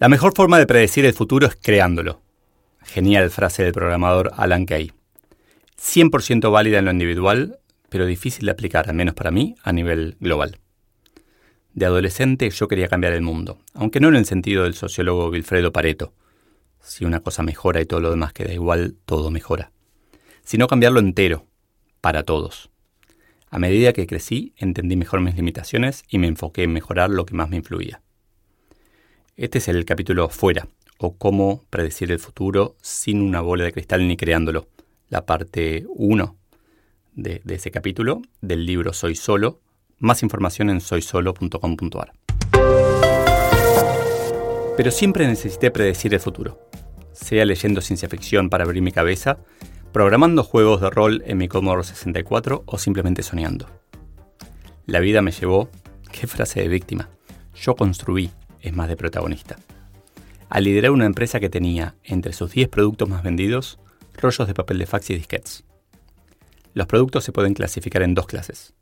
La mejor forma de predecir el futuro es creándolo. Genial frase del programador Alan Kay. 100% válida en lo individual, pero difícil de aplicar, al menos para mí, a nivel global. De adolescente yo quería cambiar el mundo, aunque no en el sentido del sociólogo Wilfredo Pareto. Si una cosa mejora y todo lo demás queda igual, todo mejora. Sino cambiarlo entero, para todos. A medida que crecí, entendí mejor mis limitaciones y me enfoqué en mejorar lo que más me influía. Este es el capítulo Fuera, o cómo predecir el futuro sin una bola de cristal ni creándolo. La parte 1 de, de ese capítulo del libro Soy Solo. Más información en soysolo.com.ar. Pero siempre necesité predecir el futuro, sea leyendo ciencia ficción para abrir mi cabeza, programando juegos de rol en mi Commodore 64 o simplemente soñando. La vida me llevó, qué frase de víctima, yo construí, es más de protagonista. A liderar una empresa que tenía, entre sus 10 productos más vendidos, rollos de papel de fax y disquetes. Los productos se pueden clasificar en dos clases.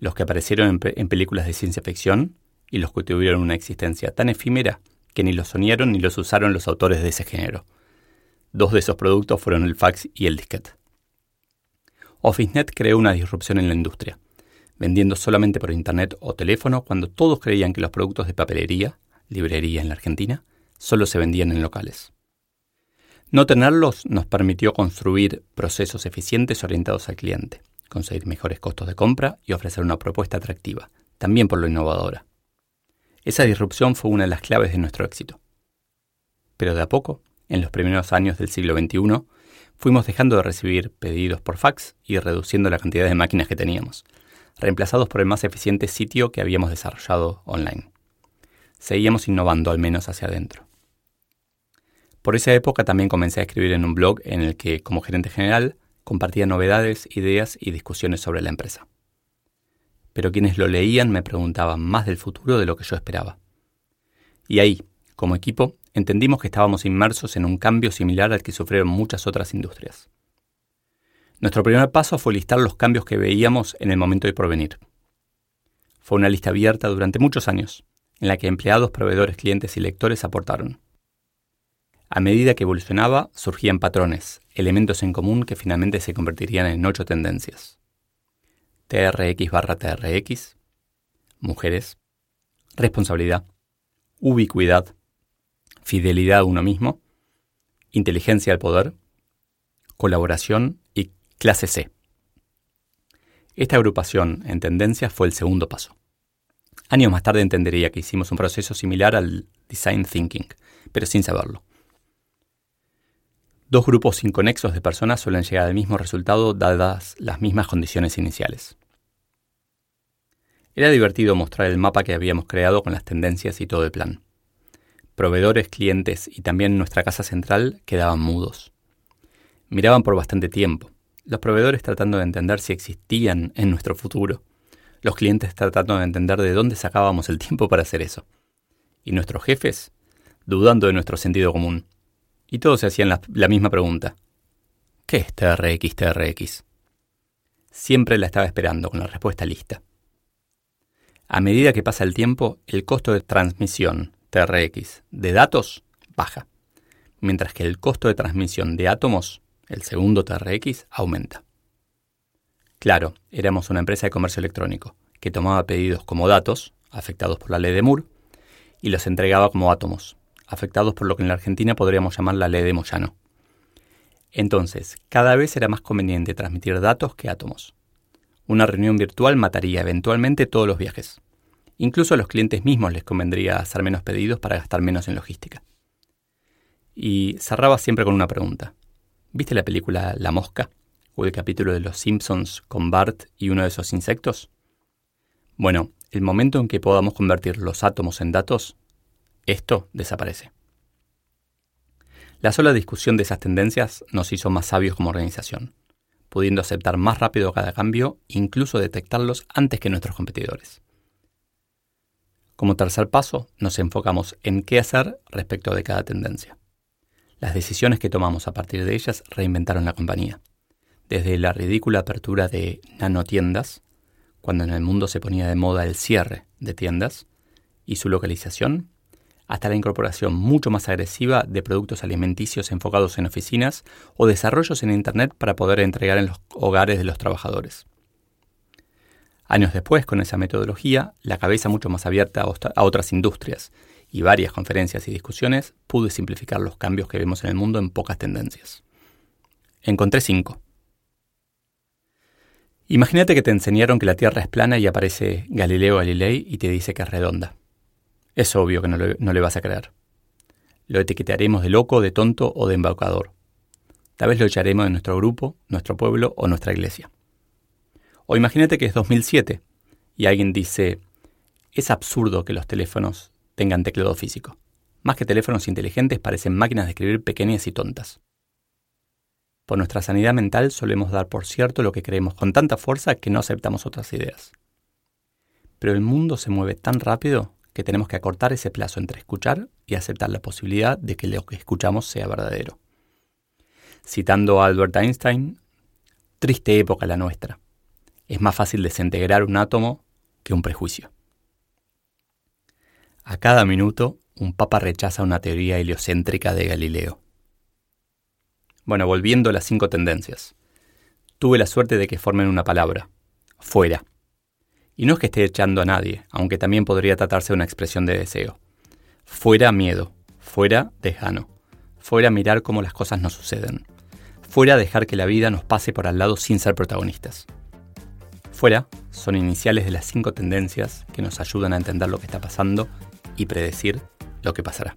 Los que aparecieron en, en películas de ciencia ficción y los que tuvieron una existencia tan efímera que ni los soñaron ni los usaron los autores de ese género. Dos de esos productos fueron el fax y el disquete. OfficeNet creó una disrupción en la industria, vendiendo solamente por Internet o teléfono cuando todos creían que los productos de papelería, librería en la Argentina, solo se vendían en locales. No tenerlos nos permitió construir procesos eficientes orientados al cliente, conseguir mejores costos de compra y ofrecer una propuesta atractiva, también por lo innovadora. Esa disrupción fue una de las claves de nuestro éxito. Pero de a poco, en los primeros años del siglo XXI, fuimos dejando de recibir pedidos por fax y reduciendo la cantidad de máquinas que teníamos, reemplazados por el más eficiente sitio que habíamos desarrollado online. Seguíamos innovando al menos hacia adentro. Por esa época también comencé a escribir en un blog en el que, como gerente general, compartía novedades, ideas y discusiones sobre la empresa. Pero quienes lo leían me preguntaban más del futuro de lo que yo esperaba. Y ahí, como equipo, entendimos que estábamos inmersos en un cambio similar al que sufrieron muchas otras industrias. Nuestro primer paso fue listar los cambios que veíamos en el momento de porvenir. Fue una lista abierta durante muchos años, en la que empleados, proveedores, clientes y lectores aportaron. A medida que evolucionaba, surgían patrones, elementos en común que finalmente se convertirían en ocho tendencias. TRX barra TRX, mujeres, responsabilidad, ubicuidad, fidelidad a uno mismo, inteligencia al poder, colaboración y clase C. Esta agrupación en tendencias fue el segundo paso. Años más tarde entendería que hicimos un proceso similar al design thinking, pero sin saberlo. Dos grupos inconexos de personas suelen llegar al mismo resultado dadas las mismas condiciones iniciales. Era divertido mostrar el mapa que habíamos creado con las tendencias y todo el plan. Proveedores, clientes y también nuestra casa central quedaban mudos. Miraban por bastante tiempo, los proveedores tratando de entender si existían en nuestro futuro, los clientes tratando de entender de dónde sacábamos el tiempo para hacer eso, y nuestros jefes dudando de nuestro sentido común. Y todos se hacían la, misma pregunta. ¿Qué es TRX TRX? Siempre la estaba esperando con la respuesta lista. A medida que pasa el tiempo, el costo de transmisión TRX de datos baja, mientras que el costo de transmisión de átomos, el segundo TRX, aumenta. Claro, éramos una empresa de comercio electrónico que tomaba pedidos como datos, afectados por la ley de Moore, y los entregaba como átomos, afectados por lo que en la Argentina podríamos llamar la ley de Moyano. Entonces, cada vez era más conveniente transmitir datos que átomos. Una reunión virtual mataría eventualmente todos los viajes. Incluso a los clientes mismos les convendría hacer menos pedidos para gastar menos en logística. Y cerraba siempre con una pregunta. ¿Viste la película La Mosca? ¿O el capítulo de Los Simpsons con Bart y uno de esos insectos? Bueno, el momento en que podamos convertir los átomos en datos, esto desaparece. La sola discusión de esas tendencias nos hizo más sabios como organización, pudiendo aceptar más rápido cada cambio e incluso detectarlos antes que nuestros competidores. Como tercer paso, nos enfocamos en qué hacer respecto de cada tendencia. Las decisiones que tomamos a partir de ellas reinventaron la compañía. Desde la ridícula apertura de nanotiendas, cuando en el mundo se ponía de moda el cierre de tiendas y su localización, hasta la incorporación mucho más agresiva de productos alimenticios enfocados en oficinas o desarrollos en Internet para poder entregar en los hogares de los trabajadores. Años después, con esa metodología, la cabeza mucho más abierta a otras industrias y varias conferencias y discusiones, pude simplificar los cambios que vemos en el mundo en pocas tendencias. Encontré cinco. Imagínate que te enseñaron que la Tierra es plana y aparece Galileo Galilei y te dice que es redonda. Es obvio que no, le vas a creer. Lo etiquetaremos de loco, de tonto o de embaucador. Tal vez lo echaremos de nuestro grupo, nuestro pueblo o nuestra iglesia. O imagínate que es 2007 y alguien dice, es absurdo que los teléfonos tengan teclado físico. Más que teléfonos inteligentes parecen máquinas de escribir pequeñas y tontas. Por nuestra sanidad mental solemos dar por cierto lo que creemos con tanta fuerza que no aceptamos otras ideas. Pero el mundo se mueve tan rápido que tenemos que acortar ese plazo entre escuchar y aceptar la posibilidad de que lo que escuchamos sea verdadero. Citando a Albert Einstein, triste época la nuestra. Es más fácil desintegrar un átomo que un prejuicio. A cada minuto, un papa rechaza una teoría heliocéntrica de Galileo. Bueno, volviendo a las cinco tendencias. Tuve la suerte de que formen una palabra, fuera. Y no es que esté echando a nadie, aunque también podría tratarse de una expresión de deseo. Fuera miedo, fuera dejano, fuera mirar cómo las cosas no suceden, fuera dejar que la vida nos pase por al lado sin ser protagonistas. Fuera son iniciales de las cinco tendencias que nos ayudan a entender lo que está pasando y predecir lo que pasará.